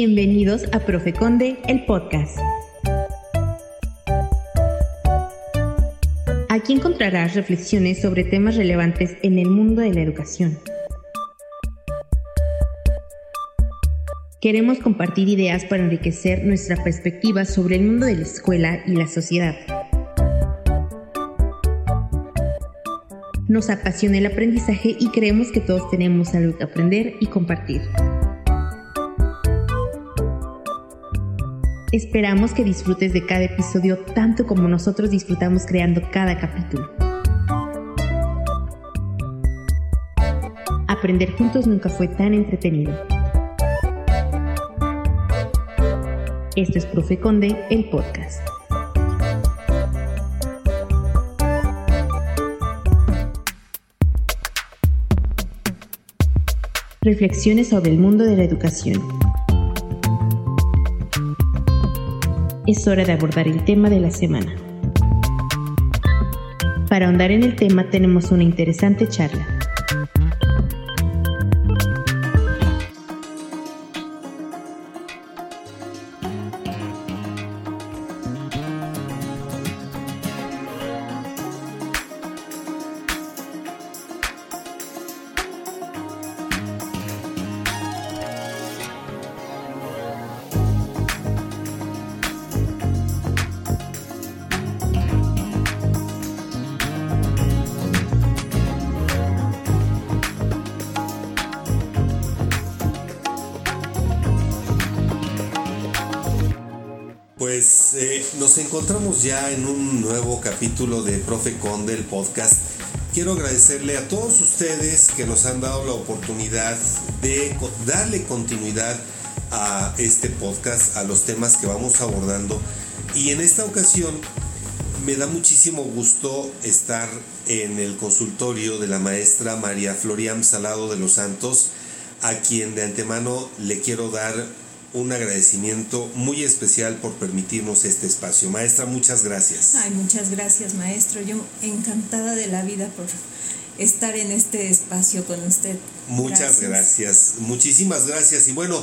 Bienvenidos a Profe Conde, el podcast. Aquí encontrarás reflexiones sobre temas relevantes en el mundo de la educación. Queremos compartir ideas para enriquecer nuestra perspectiva sobre el mundo de la escuela y la sociedad. Nos apasiona el aprendizaje y creemos que todos tenemos algo que aprender y compartir. Esperamos que disfrutes de cada episodio tanto como nosotros disfrutamos creando cada capítulo. Aprender juntos nunca fue tan entretenido. Esto es Profe Conde, el podcast. Reflexiones sobre el mundo de la educación. Es hora de abordar el tema de la semana. Para ahondar en el tema tenemos una interesante charla. Quiero agradecerle a todos ustedes que nos han dado la oportunidad de darle continuidad a este podcast, a los temas que vamos abordando. Y en esta ocasión me da muchísimo gusto estar en el consultorio de la maestra María Florian Salado de los Santos, a quien de antemano le quiero dar un agradecimiento muy especial por permitirnos este espacio. Maestra, muchas gracias. Ay, muchas gracias, maestro. Yo encantada de la vida por estar en este espacio con usted. Muchas gracias, muchísimas gracias. Y bueno,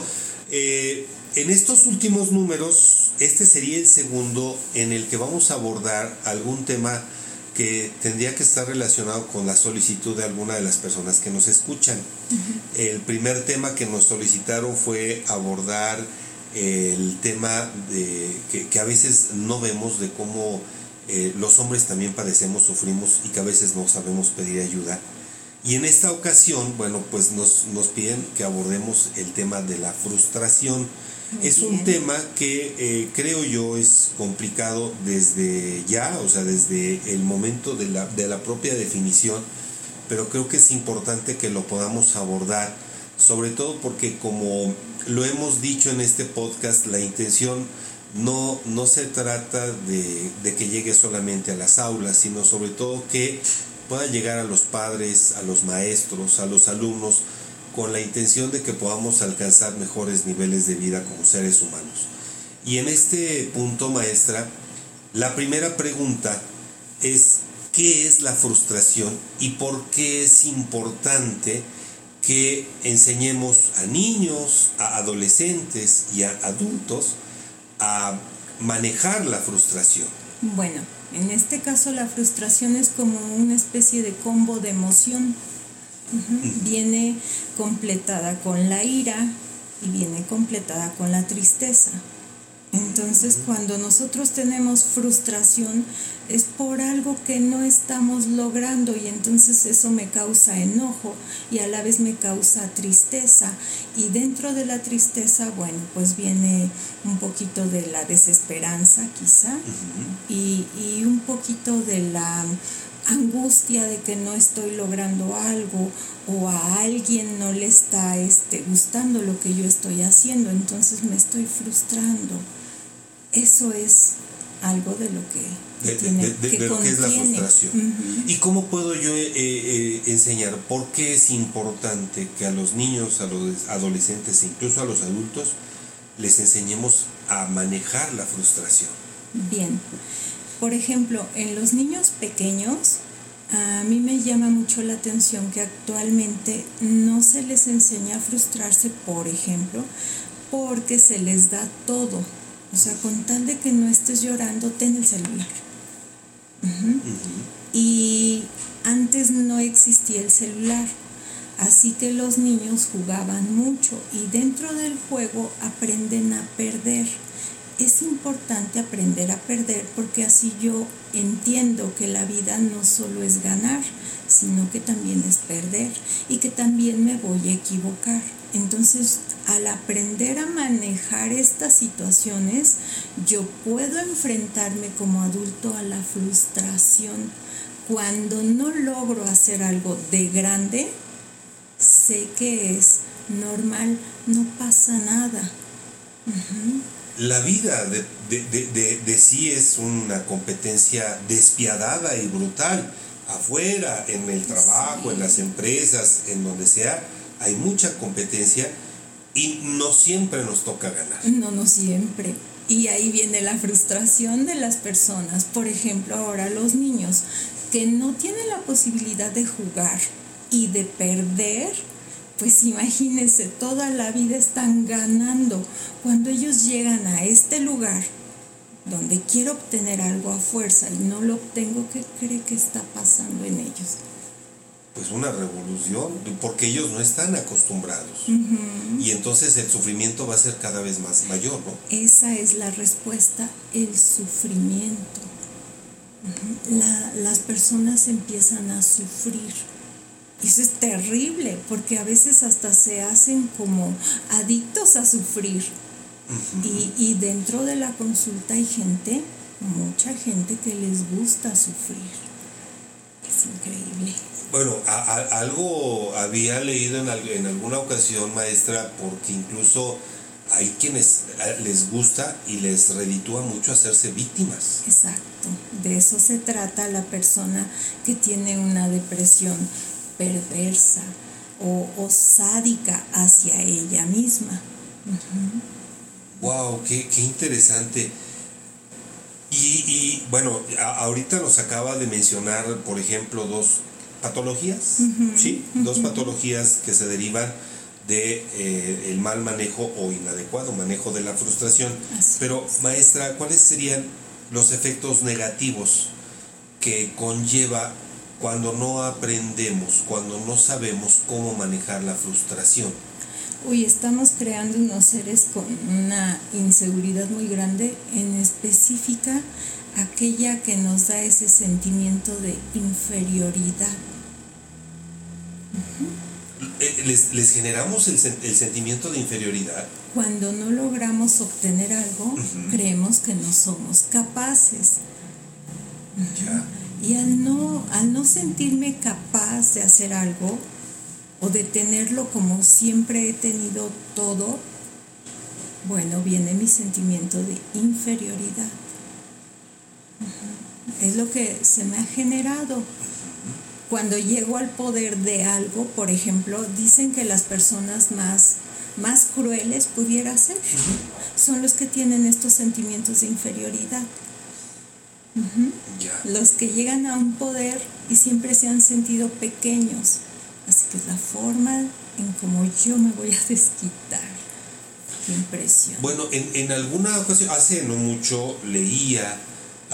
eh, en estos últimos números, este sería el segundo en el que vamos a abordar algún tema que tendría que estar relacionado con la solicitud de alguna de las personas que nos escuchan. El primer tema que nos solicitaron fue abordar el tema de, que, a veces no vemos de cómo eh, los hombres también padecemos, sufrimos y que a veces no sabemos pedir ayuda. Y en esta ocasión, bueno, pues nos, nos piden que abordemos el tema de la frustración es un tema que eh, creo yo es complicado desde ya, o sea, desde el momento de la, de la propia definición, pero creo que es importante que lo podamos abordar, sobre todo porque como lo hemos dicho en este podcast, la intención no, no se trata de, de que llegue solamente a las aulas, sino sobre todo que pueda llegar a los padres, a los maestros, a los alumnos, con la intención de que podamos alcanzar mejores niveles de vida como seres humanos. Y en este punto, maestra, la primera pregunta es, ¿qué es la frustración y por qué es importante que enseñemos a niños, a adolescentes y a adultos a manejar la frustración? Bueno, en este caso la frustración es como una especie de combo de emoción Viene completada con la ira y viene completada con la tristeza. Entonces, cuando nosotros tenemos frustración es por algo que no estamos logrando y entonces eso me causa enojo y a la vez me causa tristeza. Y dentro de la tristeza, bueno, pues viene un poquito de la desesperanza quizá y, y un poquito de la angustia de que no estoy logrando algo o a alguien no le está este, gustando lo que yo estoy haciendo, entonces me estoy frustrando. Eso es algo de lo que, de, tiene, que lo que es la frustración. ¿Y cómo puedo yo eh, eh, enseñar por qué es importante que a los niños, a los adolescentes e incluso a los adultos les enseñemos a manejar la frustración? Bien. Por ejemplo, en los niños pequeños, a mí me llama mucho la atención que actualmente no se les enseña a frustrarse, por ejemplo, porque se les da todo. O sea, con tal de que no estés llorando, ten el celular. Y antes no existía el celular, así que los niños jugaban mucho y dentro del juego aprenden a perder. Es importante aprender a perder porque así yo entiendo que la vida no solo es ganar, sino que también es perder y que también me voy a equivocar. Entonces, al aprender a manejar estas situaciones, yo puedo enfrentarme como adulto a la frustración. Cuando no logro hacer algo de grande, sé que es normal, no pasa nada. La vida de, de, sí es una competencia despiadada y brutal. Afuera, en el trabajo, en las empresas, en donde sea, hay mucha competencia y no siempre nos toca ganar. No, no siempre. Y ahí viene la frustración de las personas. Por ejemplo, ahora los niños que no tienen la posibilidad de jugar y de perder, pues imagínense, toda la vida están ganando. Cuando ellos llegan a este lugar donde quiero obtener algo a fuerza y no lo obtengo, ¿qué cree que está pasando en ellos? Pues una revolución, porque ellos no están acostumbrados. Y entonces el sufrimiento va a ser cada vez más mayor, ¿no? Esa es la respuesta, el sufrimiento. las personas empiezan a sufrir. Eso es terrible, porque a veces hasta se hacen como adictos a sufrir. y, y dentro de la consulta hay gente, mucha gente que les gusta sufrir. Es increíble. Bueno, algo había leído en, en, alguna ocasión, maestra, porque incluso hay quienes les gusta y les reditúa mucho hacerse víctimas. Exacto, de eso se trata la persona que tiene una depresión perversa o, sádica hacia ella misma. Wow, qué, qué interesante. Y, y, bueno, ahorita nos acaba de mencionar, por ejemplo, dos patologías, ¿sí? Dos patologías que se derivan de eh, el mal manejo o inadecuado manejo de la frustración. Pero maestra, ¿cuáles serían los efectos negativos que conlleva cuando no aprendemos, cuando no sabemos cómo manejar la frustración? Uy, estamos creando unos seres con una inseguridad muy grande, en específica aquella que nos da ese sentimiento de inferioridad. Eh, les, generamos el, sentimiento de inferioridad. Cuando no logramos obtener algo, creemos que no somos capaces. Y al no, al no sentirme capaz de hacer algo o de tenerlo como siempre he tenido todo, bueno, viene mi sentimiento de inferioridad. Es lo que se me ha generado cuando llego al poder de algo, por ejemplo, dicen que las personas más, más crueles pudiera ser, son los que tienen estos sentimientos de inferioridad. Los que llegan a un poder y siempre se han sentido pequeños. Así que es la forma en como yo me voy a desquitar. Qué impresión. Bueno, en, en alguna ocasión, hace no mucho, leía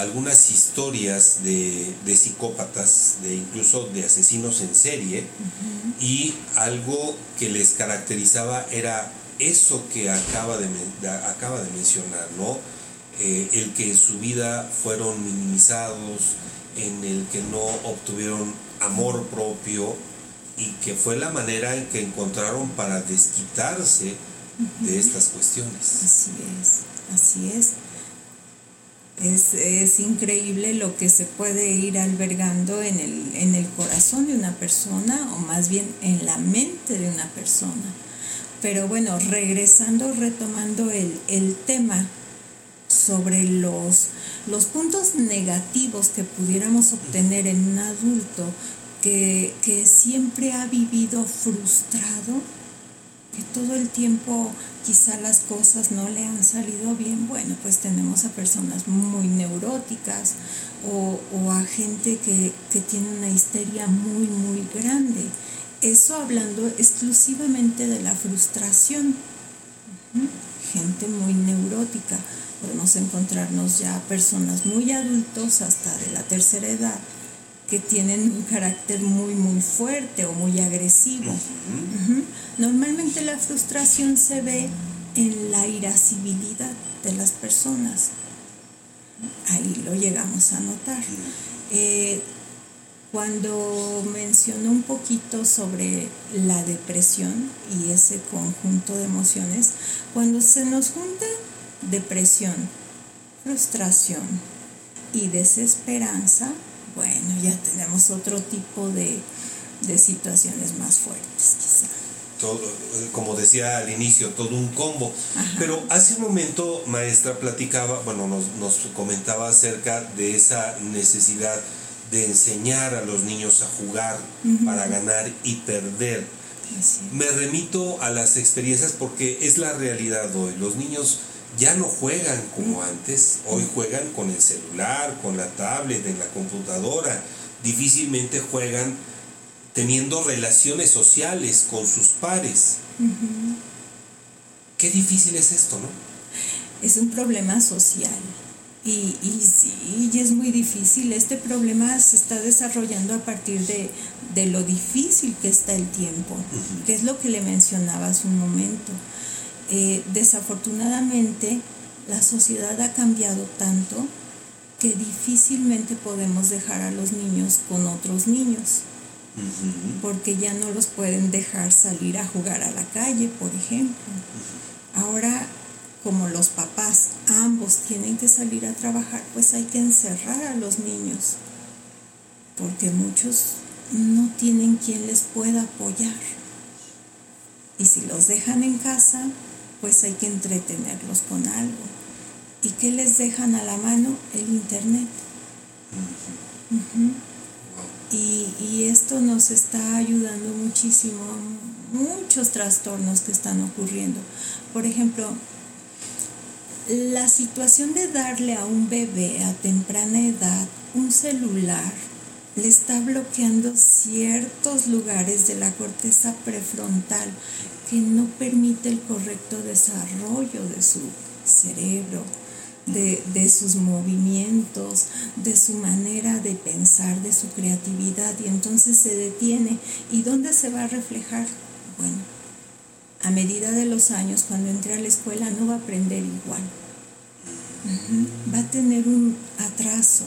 algunas historias de, psicópatas, de incluso de asesinos en serie, y algo que les caracterizaba era eso que acaba de, acaba de mencionar, ¿no? Eh, el que en su vida fueron minimizados, en el que no obtuvieron amor propio y que fue la manera en que encontraron para desquitarse de estas cuestiones. Así es, así es. Es, increíble lo que se puede ir albergando en el, en el corazón de una persona o más bien en la mente de una persona. Pero bueno, regresando, retomando el, el tema sobre los, los puntos negativos que pudiéramos obtener en un adulto que, que siempre ha vivido frustrado, que todo el tiempo quizá las cosas no le han salido bien, bueno, pues tenemos a personas muy neuróticas o, a gente que, tiene una histeria muy, muy grande. Eso hablando exclusivamente de la frustración. gente muy neurótica. Podemos encontrarnos ya personas muy adultos hasta de la tercera edad que tienen un carácter muy muy fuerte o muy agresivo. Normalmente la frustración se ve en la irascibilidad de las personas. Ahí lo llegamos a notar. Eh, cuando mencionó un poquito sobre la depresión y ese conjunto de emociones, cuando se nos junta depresión, frustración y desesperanza, bueno, ya tenemos otro tipo de, situaciones más fuertes, quizá. Todo, como decía al inicio, todo un combo. Pero hace un momento, maestra, platicaba, bueno, nos, nos comentaba acerca de esa necesidad de enseñar a los niños a jugar para ganar y perder. Me remito a las experiencias porque es la realidad hoy. Los niños ya no juegan como antes, hoy juegan con el celular, con la tablet, en la computadora, difícilmente juegan teniendo relaciones sociales con sus pares. Qué difícil es esto, ¿no? Es un problema social. Y, y sí, y es muy difícil. Este problema se está desarrollando a partir de, lo difícil que está el tiempo, que es lo que le mencionaba hace un momento. Eh, desafortunadamente la sociedad ha cambiado tanto que difícilmente podemos dejar a los niños con otros niños, porque ya no los pueden dejar salir a jugar a la calle, por ejemplo. Ahora, como los papás ambos tienen que salir a trabajar, pues hay que encerrar a los niños, porque muchos no tienen quien les pueda apoyar. Y si los dejan en casa, pues hay que entretenerlos con algo. ¿Y qué les dejan a la mano? El Internet. y, y, esto nos está ayudando muchísimo, muchos trastornos que están ocurriendo. Por ejemplo, la situación de darle a un bebé a temprana edad un celular le está bloqueando ciertos lugares de la corteza prefrontal que no permite el correcto desarrollo de su cerebro, de, sus movimientos, de su manera de pensar, de su creatividad, y entonces se detiene. ¿Y dónde se va a reflejar? Bueno, a medida de los años, cuando entre a la escuela, no va a aprender igual. Va a tener un atraso.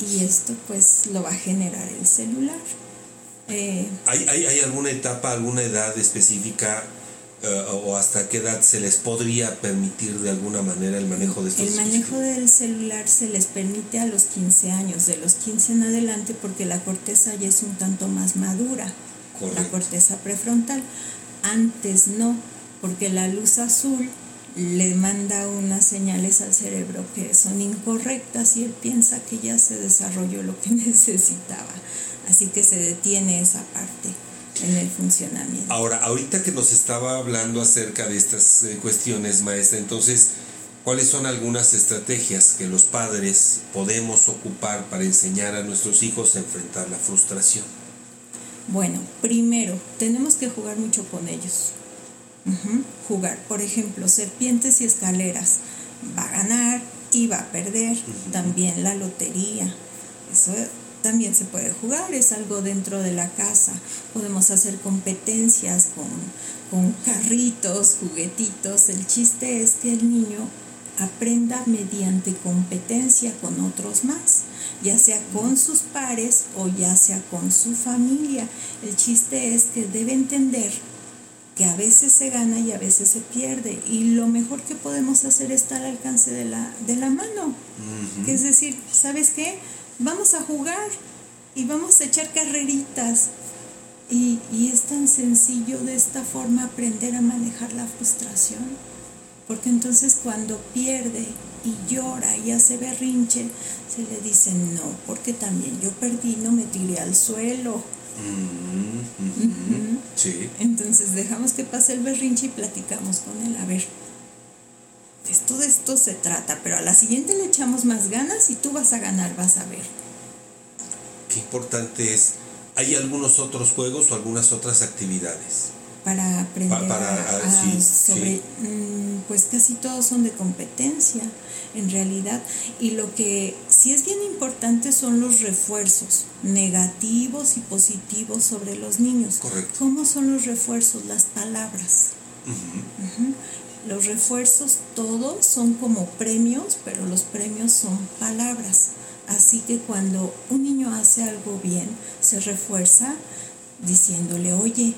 Y esto pues lo va a generar el celular. Eh, ¿Hay, hay, alguna etapa, alguna edad específica eh, o hasta qué edad se les podría permitir de alguna manera el manejo de estos El manejo del celular se les permite a los 15 años, de los 15 en adelante, porque la corteza ya es un tanto más madura, la corteza prefrontal. Antes no, porque la luz azul le manda unas señales al cerebro que son incorrectas y él piensa que ya se desarrolló lo que necesitaba. Así que se detiene esa parte en el funcionamiento. Ahora, ahorita que nos estaba hablando acerca de estas eh, cuestiones, maestra, entonces, ¿cuáles son algunas estrategias que los padres podemos ocupar para enseñar a nuestros hijos a enfrentar la frustración? Bueno, primero, tenemos que jugar mucho con ellos. Jugar, por ejemplo, serpientes y escaleras. Va a ganar y va a perder. También la lotería. Eso también se puede jugar, es algo dentro de la casa. Podemos hacer competencias con, con carritos, juguetitos. El chiste es que el niño aprenda mediante competencia con otros más, ya sea con sus pares o ya sea con su familia. El chiste es que debe entender que a veces se gana y a veces se pierde y lo mejor que podemos hacer está al alcance de la, de la mano. Es decir, ¿sabes qué? Vamos a jugar y vamos a echar carreritas. Y, es tan sencillo de esta forma aprender a manejar la frustración. Porque entonces cuando pierde y llora y hace berrinche, se le dice, no, porque también yo perdí, no me tiré al suelo. Entonces dejamos que pase el berrinche y platicamos con él. A ver, esto de esto se trata, pero a la siguiente le echamos más ganas y tú vas a ganar, vas a ver. Qué importante es, ¿hay algunos otros juegos o algunas otras actividades? para aprender a, sobre mm, pues casi todos son de competencia en realidad. Y lo que sí es bien importante son los refuerzos negativos y positivos sobre los niños. Correcto. cómo son los refuerzos las palabras los refuerzos todos son como premios pero los premios son palabras. Así que cuando un niño hace algo bien se refuerza diciéndole oye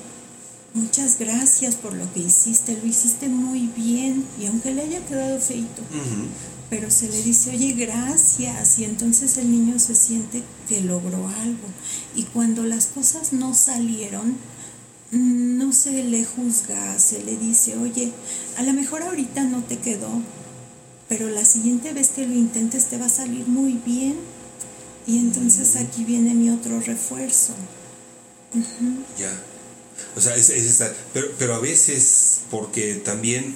muchas gracias por lo que hiciste, lo hiciste muy bien y aunque le haya quedado feito, pero se le dice, oye, gracias y entonces el niño se siente que logró algo. Y cuando las cosas no salieron, no se le juzga, se le dice, oye, a lo mejor ahorita no te quedó, pero la siguiente vez que lo intentes te va a salir muy bien y entonces aquí viene mi otro refuerzo. Ya. O sea, es, estar. Pero, pero a veces, porque también,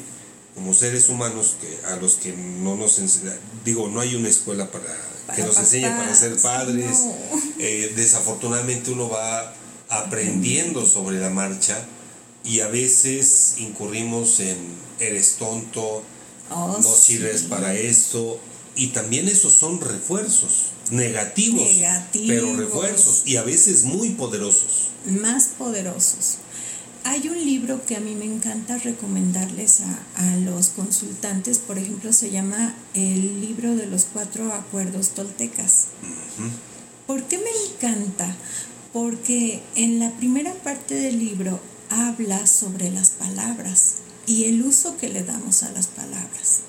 como seres humanos, que a los que no nos digo, no hay una escuela para, que nos enseñe para ser padres. Eh, desafortunadamente uno va aprendiendo sobre la marcha y a veces incurrimos en eres tonto, oh, no sirves para esto. Y también esos son refuerzos negativos, pero refuerzos y a veces muy poderosos. Más poderosos. Hay un libro que a mí me encanta recomendarles a, los consultantes, por ejemplo, se llama El libro de los cuatro acuerdos toltecas. ¿Por qué me encanta? Porque en la primera parte del libro habla sobre las palabras y el uso que le damos a las palabras.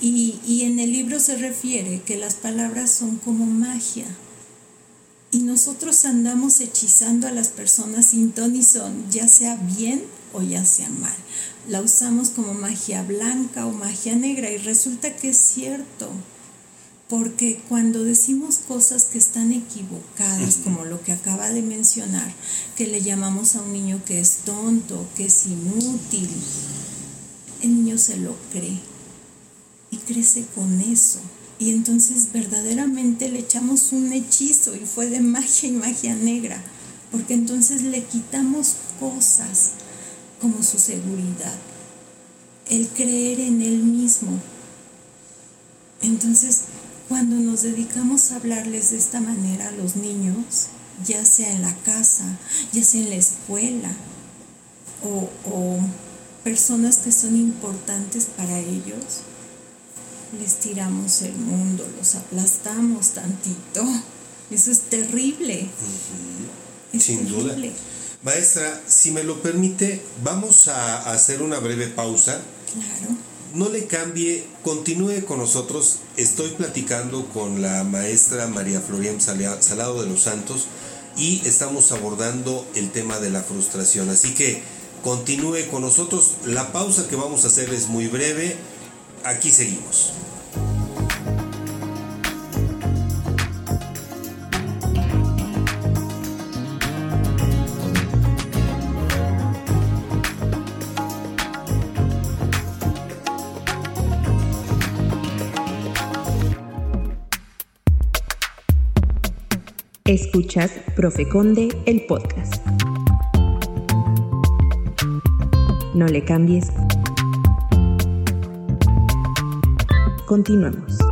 y, y en el libro se refiere que las palabras son como magia y nosotros andamos hechizando a las personas sin ton y son, ya sea bien o ya sea mal. La usamos como magia blanca o magia negra y resulta que es cierto. Porque cuando decimos cosas que están equivocadas, como lo que acaba de mencionar, que le llamamos a un niño que es tonto, que es inútil, el niño se lo cree y crece con eso. Y entonces verdaderamente le echamos un hechizo y fue de magia y magia negra, porque entonces le quitamos cosas como su seguridad, el creer en él mismo. Entonces, cuando nos dedicamos a hablarles de esta manera a los niños, ya sea en la casa, ya sea en la escuela, o, o personas que son importantes para ellos, les tiramos el mundo, los aplastamos tantito. Eso es terrible. Sin duda. Maestra, si me lo permite, vamos a hacer una breve pausa. Claro. No le cambie, continúe con nosotros. Estoy platicando con la maestra María Florian Salado de los Santos y estamos abordando el tema de la frustración. Así que continúe con nosotros. La pausa que vamos a hacer es muy breve aquí seguimos. Escuchas Profe Conde, el podcast. No le cambies Continuamos.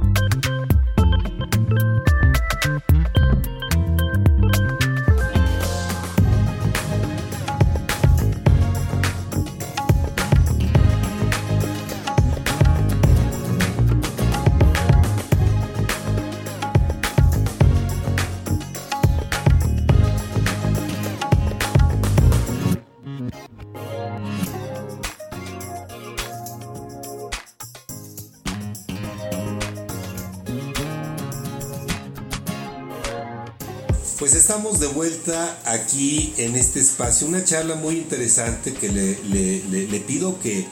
Aquí en este espacio, una charla muy interesante que le, pido que,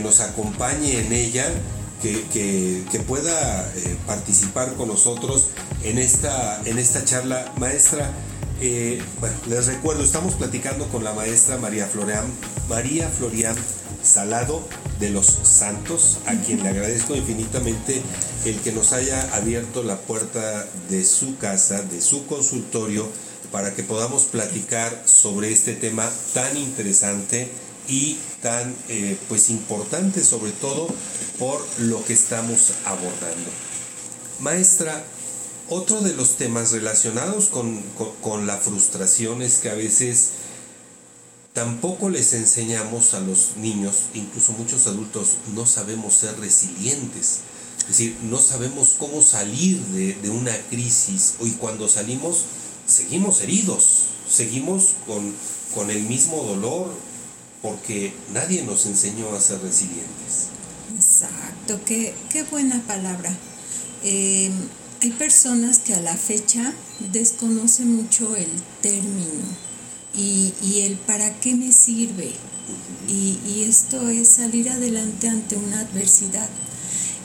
nos acompañe en ella, que, pueda eh, participar con nosotros en esta, en esta charla. Maestra, eh, bueno, les recuerdo, estamos platicando con la maestra María Florian, María Florian Salado de los Santos, a quien le agradezco infinitamente el que nos haya abierto la puerta de su casa, de su consultorio, para que podamos platicar sobre este tema tan interesante y tan eh, pues importante sobre todo por lo que estamos abordando. Maestra, otro de los temas relacionados con, con la frustración es que a veces tampoco les enseñamos a los niños, incluso muchos adultos, no sabemos ser resilientes. Es decir, no sabemos cómo salir de, de una crisis y cuando salimos seguimos heridos, seguimos con, con el mismo dolor, porque nadie nos enseñó a ser resilientes. Exacto, qué, qué buena palabra. Eh, hay personas que a la fecha desconocen mucho el término y, y el para qué me sirve. Y, y esto es salir adelante ante una adversidad.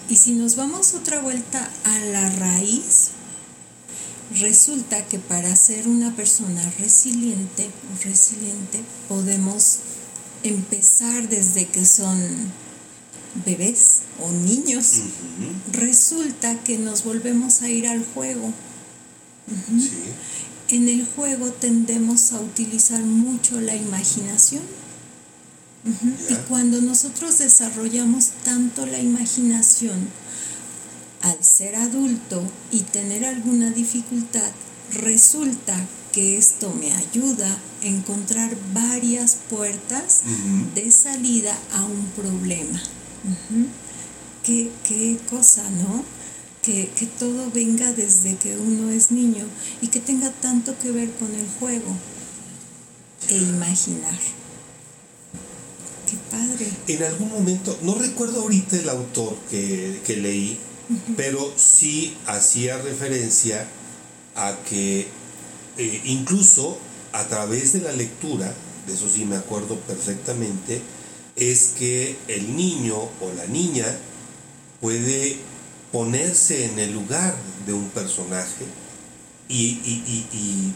Y si nos vamos otra vuelta a la raíz, resulta que para ser una persona resiliente, resiliente podemos empezar desde que son bebés o niños. Resulta que nos volvemos a ir al juego. En el juego tendemos a utilizar mucho la imaginación. Y cuando nosotros desarrollamos tanto la imaginación, al ser adulto y tener alguna dificultad, resulta que esto me ayuda a encontrar varias puertas de salida a un problema. ¿Qué, cosa, ¿no? Que, que, todo venga desde que uno es niño y que tenga tanto que ver con el juego e imaginar padre. En algún momento, no recuerdo ahorita el autor que, leí, pero sí hacía referencia a que eh, incluso a través de la lectura, de eso sí me acuerdo perfectamente, es que el niño o la niña puede ponerse en el lugar de un personaje y, y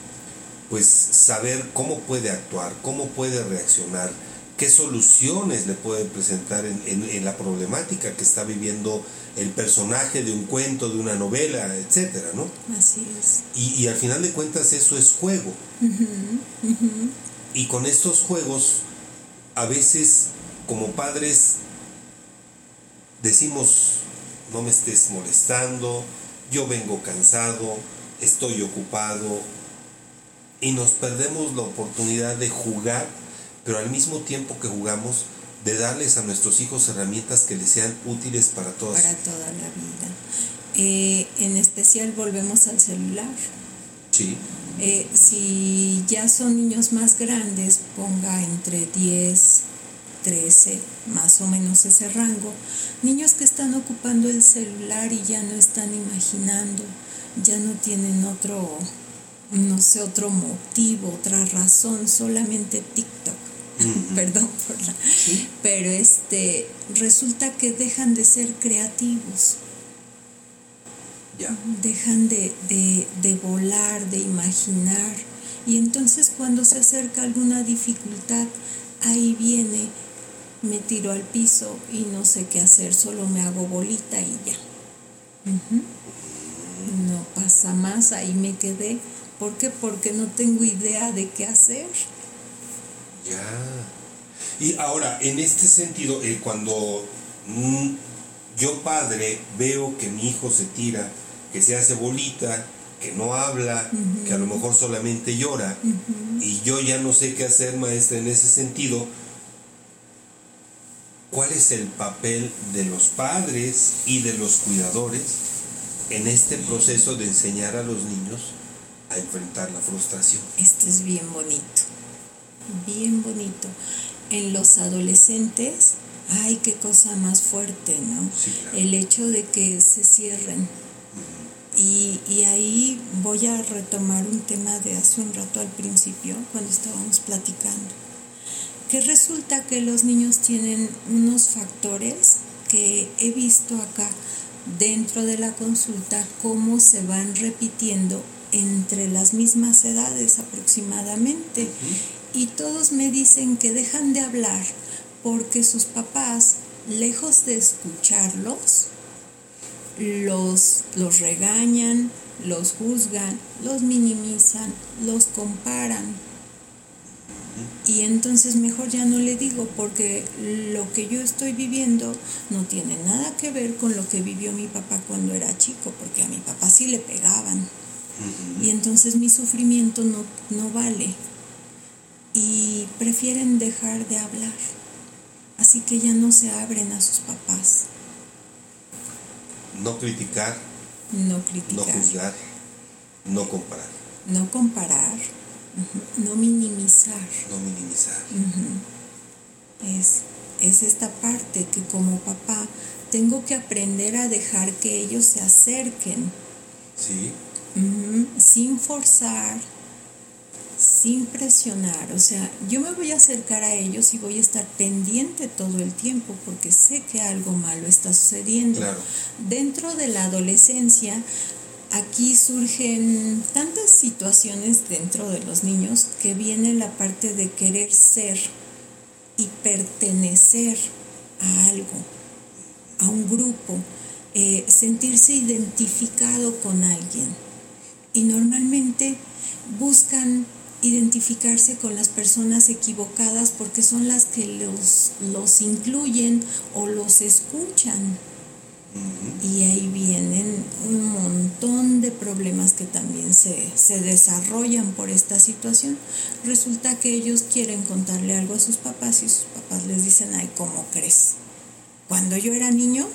pues saber cómo puede actuar, cómo puede reaccionar qué soluciones le puede presentar en, la problemática que está viviendo el personaje de un cuento, de una novela, etcétera, ¿no? Así es. Y, al final de cuentas eso es juego. Y con estos juegos, a veces como padres decimos, no me estés molestando, yo vengo cansado, estoy ocupado, y nos perdemos la oportunidad de jugar pero al mismo tiempo que jugamos, de darles a nuestros hijos herramientas que les sean útiles para toda, para toda la vida. Eh, en especial volvemos al celular. Sí. Eh, si ya son niños más grandes, ponga entre 10, 13, más o menos ese rango. Niños que están ocupando el celular y ya no están imaginando, ya no tienen otro, no sé, otro motivo, otra razón, solamente TikTok perdón por la... Pero este, resulta que dejan de ser creativos. Dejan de, de, volar, de imaginar. Y entonces cuando se acerca alguna dificultad, ahí viene, me tiro al piso y no sé qué hacer, solo me hago bolita y ya. No pasa más, ahí me quedé. ¿Por qué? Porque no tengo idea de qué hacer. Ya. Y ahora, en este sentido, eh, cuando mm, yo padre veo que mi hijo se tira, que se hace bolita, que no habla, que a lo mejor solamente llora, y yo ya no sé qué hacer, maestra, en ese sentido, ¿cuál es el papel de los padres y de los cuidadores en este proceso de enseñar a los niños a enfrentar la frustración? Esto es bien bonito bien bonito. En los adolescentes, ay, qué cosa más fuerte, ¿no? El hecho de que se cierren. Y, y, ahí voy a retomar un tema de hace un rato al principio, cuando estábamos platicando, que resulta que los niños tienen unos factores que he visto acá dentro de la consulta, cómo se van repitiendo entre las mismas edades aproximadamente y todos me dicen que dejan de hablar porque sus papás, lejos de escucharlos, los, los regañan, los juzgan, los minimizan, los comparan. Y entonces mejor ya no le digo porque lo que yo estoy viviendo no tiene nada que ver con lo que vivió mi papá cuando era chico, porque a mi papá sí le pegaban. Y entonces mi sufrimiento no, no vale. Y prefieren dejar de hablar. Así que ya no se abren a sus papás. No criticar. No criticar. No juzgar. No comparar. No comparar. No minimizar. No minimizar. es, es esta parte que como papá tengo que aprender a dejar que ellos se acerquen. Sí. Sin forzar, sin presionar. O sea, yo me voy a acercar a ellos y voy a estar pendiente todo el tiempo porque sé que algo malo está sucediendo. Dentro de la adolescencia, aquí surgen tantas situaciones dentro de los niños que viene la parte de querer ser y pertenecer a algo, a un grupo, eh, sentirse identificado con alguien. Y normalmente buscan identificarse con las personas equivocadas porque son las que los, los incluyen o los escuchan. Y ahí vienen un montón de problemas que también se, se, desarrollan por esta situación. Resulta que ellos quieren contarle algo a sus papás y sus papás les dicen, ay, ¿cómo crees? Cuando yo era niño,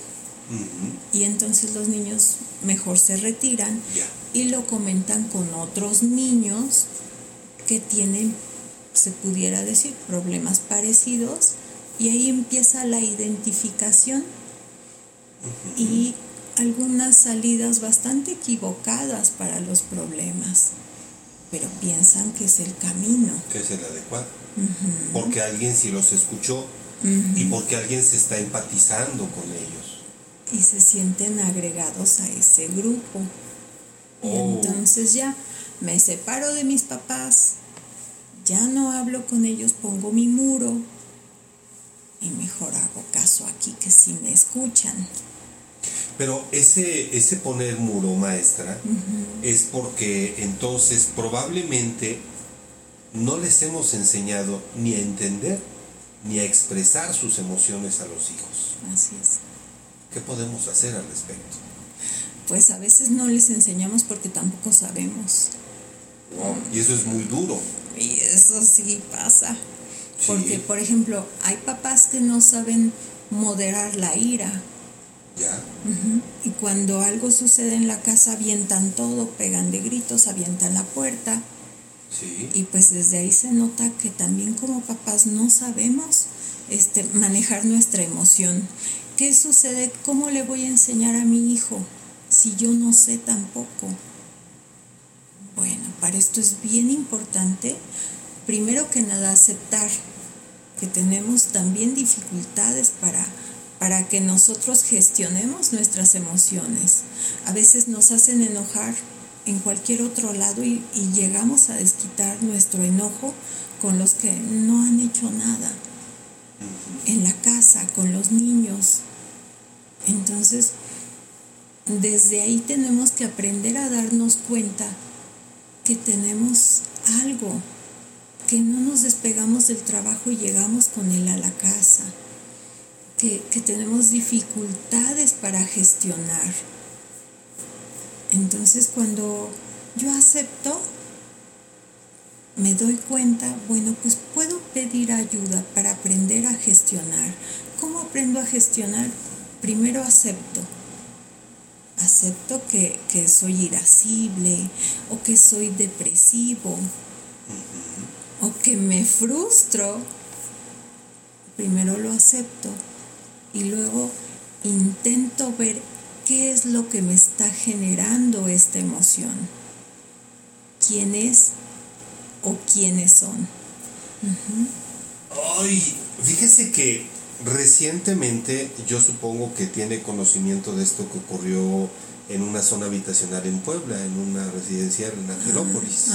y entonces los niños mejor se retiran y lo comentan con otros niños que tienen, se pudiera decir, problemas parecidos y ahí empieza la identificación y algunas salidas bastante equivocadas para los problemas, pero piensan que es el camino. Que es el adecuado. Porque alguien sí los escuchó y porque alguien se está empatizando con ellos. Y se sienten agregados a ese grupo. Y oh. entonces ya me separo de mis papás, ya no hablo con ellos, pongo mi muro y mejor hago caso aquí que si me escuchan. Pero ese, ese poner muro, maestra, es porque entonces probablemente no les hemos enseñado ni a entender ni a expresar sus emociones a los hijos. Así es. ¿Qué podemos hacer al respecto? Pues a veces no les enseñamos porque tampoco sabemos. Y eso es muy duro. Y eso sí pasa. Porque, por ejemplo, hay papás que no saben moderar la ira. Ya. Y cuando algo sucede en la casa, avientan todo, pegan de gritos, avientan la puerta. Sí. Y pues desde ahí se nota que también como papás no sabemos este, manejar nuestra emoción. ¿Qué sucede? ¿Cómo le voy a enseñar a mi hijo si yo no sé tampoco? Bueno, para esto es bien importante, primero que nada, aceptar que tenemos también dificultades para, para que nosotros gestionemos nuestras emociones. A veces nos hacen enojar en cualquier otro lado y, llegamos a desquitar nuestro enojo con los que no han hecho nada. En la casa, con los niños. Entonces, desde ahí tenemos que aprender a darnos cuenta que tenemos algo, que no nos despegamos del trabajo y llegamos con él a la casa, que, que tenemos dificultades para gestionar. Entonces cuando yo acepto, me doy cuenta, bueno, pues puedo pedir ayuda para aprender a gestionar. ¿Cómo aprendo a gestionar? Primero acepto acepto que, soy irascible o que soy depresivo o que me frustro, primero lo acepto y luego intento ver qué es lo que me está generando esta emoción, quién es o quiénes son. Ay, fíjese que Recientemente, yo supongo que tiene conocimiento de esto que ocurrió en una zona habitacional en Puebla, en una residencial en Angelópolis,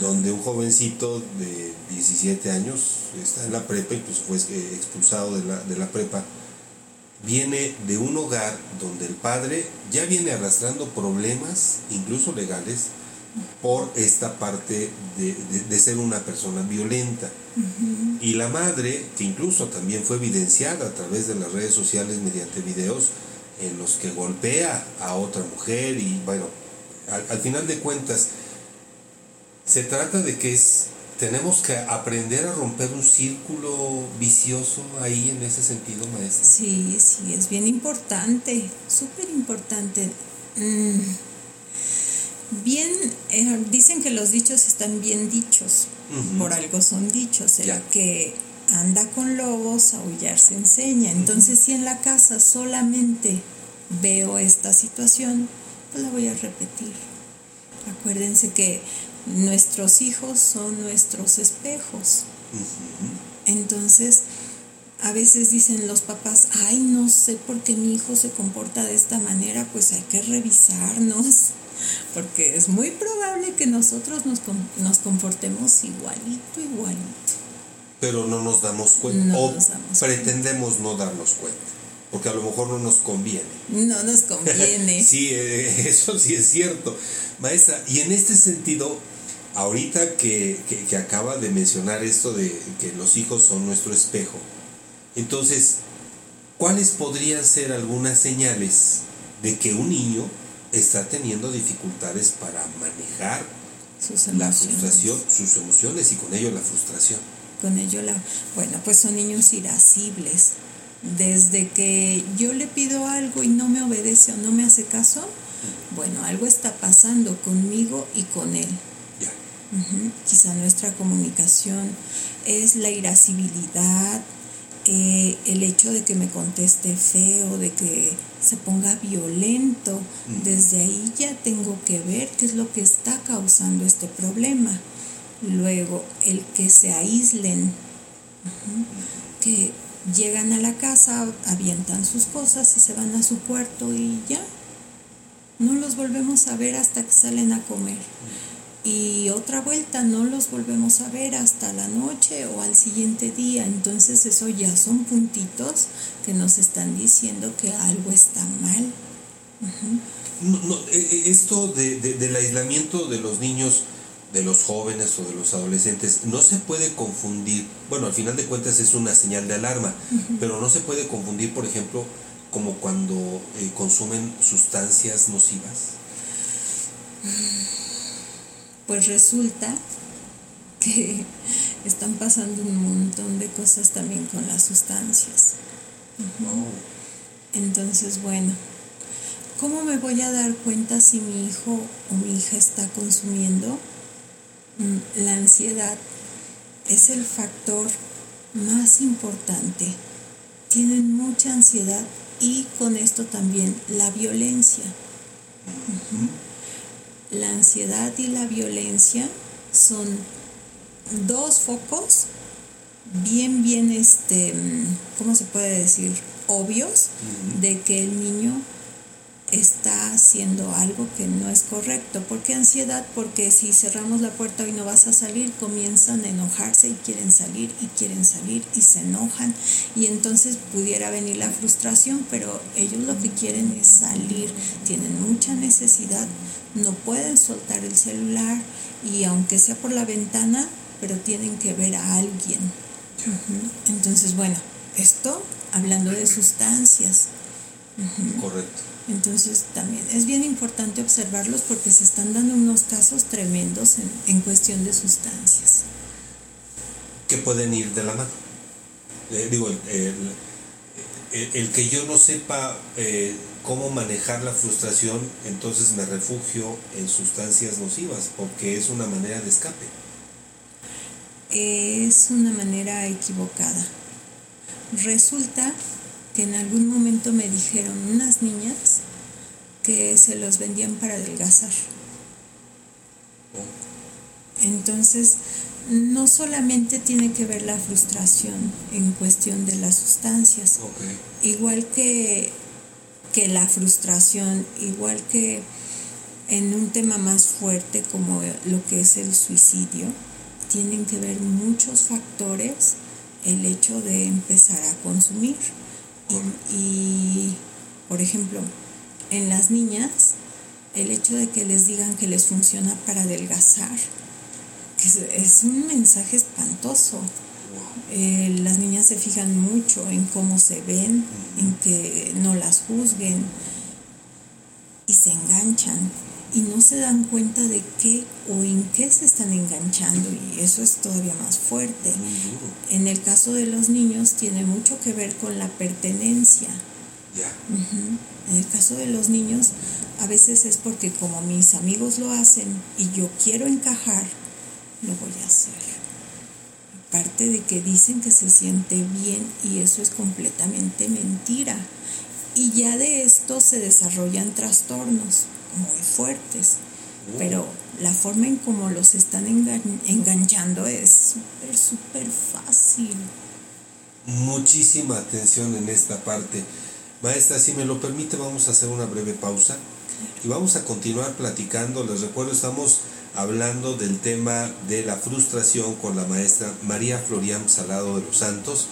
donde un jovencito de 17 años está en la prepa, incluso fue expulsado de la, de la prepa, viene de un hogar donde el padre ya viene arrastrando problemas, incluso legales, por esta parte de, ser una persona violenta. Y la madre, que incluso también fue evidenciada a través de las redes sociales mediante videos en los que golpea a otra mujer y bueno, al final de cuentas, se trata de que es tenemos que aprender a romper un círculo vicioso ahí en ese sentido, maestra. Sí, sí, es bien importante, súper importante. Mm. Bien, eh, dicen que los dichos están bien dichos, por algo son dichos, el que anda con lobos, aullar se enseña. Entonces, si en la casa solamente veo esta situación, pues la voy a repetir. Acuérdense que nuestros hijos son nuestros espejos. Entonces, a veces dicen los papás, ay, no sé por qué mi hijo se comporta de esta manera, pues hay que revisarnos, porque es muy probable que nosotros nos, nos comportemos igualito, igualito. Pero no nos damos cuenta, o pretendemos no darnos cuenta, porque a lo mejor no nos conviene. No nos conviene. sí, eh, eso sí es cierto. Maestra, y en este sentido, ahorita que, acaba de mencionar esto de que los hijos son nuestro espejo, entonces, ¿cuáles podrían ser algunas señales de que un niño está teniendo dificultades para manejar la frustración, sus emociones y con ello la frustración? Con ello la... Bueno, pues son niños irascibles. Desde que yo le pido algo y no me obedece o no me hace caso, bueno, algo está pasando conmigo y con él. Quizá nuestra comunicación es la irascibilidad, eh, el hecho de que me conteste feo, de que se ponga violento. Mm. Desde ahí ya tengo que ver qué es lo que está causando este problema. Luego, el que se aíslen, que llegan a la casa, avientan sus cosas y se van a su cuarto y ya. No los volvemos a ver hasta que salen a comer y otra vuelta no los volvemos a ver hasta la noche o al siguiente día. Entonces eso ya son puntitos que nos están diciendo que algo está mal. E, e, esto de, del aislamiento de los niños, de los jóvenes o de los adolescentes, no se puede confundir, bueno, al final de cuentas es una señal de alarma, pero no se puede confundir, por ejemplo, como cuando eh, consumen sustancias nocivas. pues resulta que están pasando un montón de cosas también con las sustancias. Entonces, bueno, ¿cómo me voy a dar cuenta si mi hijo o mi hija está consumiendo? Mm, la ansiedad es el factor más importante. Tienen mucha ansiedad y con esto también la violencia. La ansiedad y la violencia son dos focos bien, bien, este, ¿cómo se puede decir? Obvios de que el niño está haciendo algo que no es correcto. ¿Por qué ansiedad? Porque si cerramos la puerta y no vas a salir, comienzan a enojarse y quieren salir y quieren salir y se enojan y entonces pudiera venir la frustración, pero ellos lo que quieren es salir, tienen mucha necesidad no pueden soltar el celular y aunque sea por la ventana, pero tienen que ver a alguien. Entonces, bueno, esto hablando de sustancias. Correcto. Entonces también es bien importante observarlos porque se están dando unos casos tremendos en, cuestión de sustancias. Que pueden ir de la mano. Eh, digo, el, que yo no sepa eh, cómo manejar la frustración, entonces me refugio en sustancias nocivas, porque es una manera de escape. Es una manera equivocada. Resulta que en algún momento me dijeron unas niñas que se los vendían para adelgazar. Entonces, no solamente tiene que ver la frustración en cuestión de las sustancias, igual que que la frustración, igual que en un tema más fuerte como lo que es el suicidio, tienen que ver muchos factores el hecho de empezar a consumir. Y, por ejemplo, en las niñas, el hecho de que les digan que les funciona para adelgazar, es, un mensaje espantoso. Eh, las niñas se fijan mucho en cómo se ven, en que no las juzguen y se enganchan y no se dan cuenta de qué o en qué se están enganchando y eso es todavía más fuerte. En el caso de los niños tiene mucho que ver con la pertenencia. En el caso de los niños a veces es porque como mis amigos lo hacen y yo quiero encajar, lo voy a hacer. Aparte de que dicen que se siente bien y eso es completamente mentira. Y ya de esto se desarrollan trastornos muy fuertes. Pero la forma en cómo los están enganchando es súper, súper fácil. Muchísima atención en esta parte. Maestra, si me lo permite, vamos a hacer una breve pausa y vamos a continuar platicando. Les recuerdo, estamos hablando del tema de la frustración con la maestra María Florian Salado de los Santos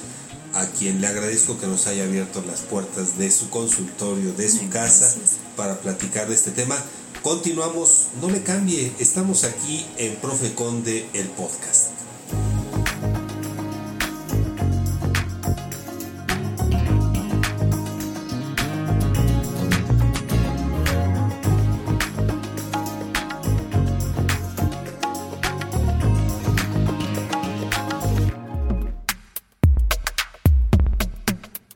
a quien le agradezco que nos haya abierto las puertas de su consultorio, de su casa, para platicar de este tema. Continuamos, no le cambie, estamos aquí en Profe Conde, el podcast.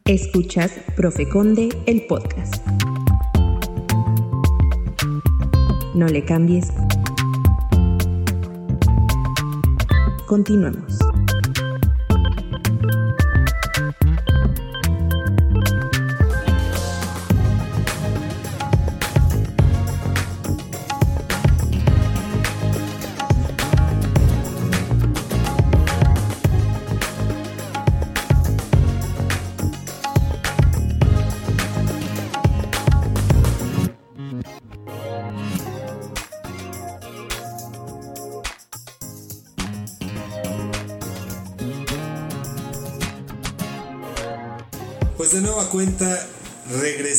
Escuchas Profe Conde, el podcast. No le cambies. Continuamos.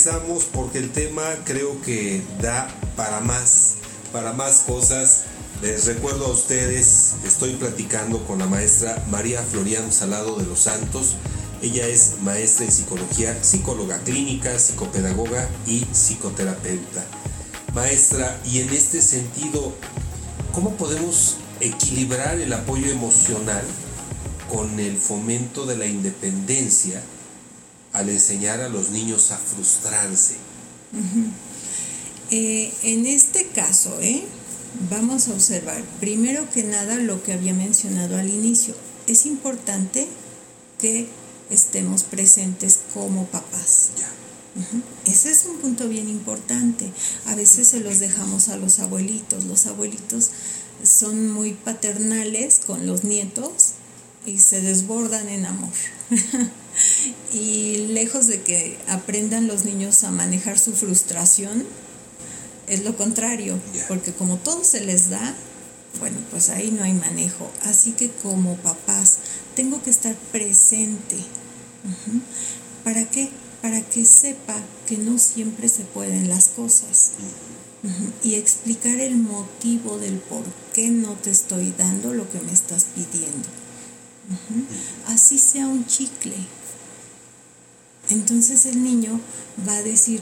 Regresamos porque el tema creo que da para más, para más cosas. Les recuerdo a ustedes, estoy platicando con la maestra María Florian Salado de los Santos. Ella es maestra en psicología, psicóloga clínica, psicopedagoga y psicoterapeuta. Maestra, y en este sentido, ¿cómo podemos equilibrar el apoyo emocional con el fomento de la independencia al enseñar a los niños a frustrarse? Eh, en este caso, ¿eh? vamos a observar primero que nada lo que había mencionado al inicio. Es importante que estemos presentes como papás. Ese es un punto bien importante. A veces se los dejamos a los abuelitos. Los abuelitos son muy paternales con los nietos y se desbordan en amor. y lejos de que aprendan los niños a manejar su frustración, es lo contrario, porque como todo se les da, bueno, pues ahí no hay manejo. Así que como papás, tengo que estar presente. ¿Para qué? Para que sepa que no siempre se pueden las cosas. Y explicar el motivo del por qué no te estoy dando lo que me estás pidiendo. Así sea un chicle. Entonces el niño va a decir,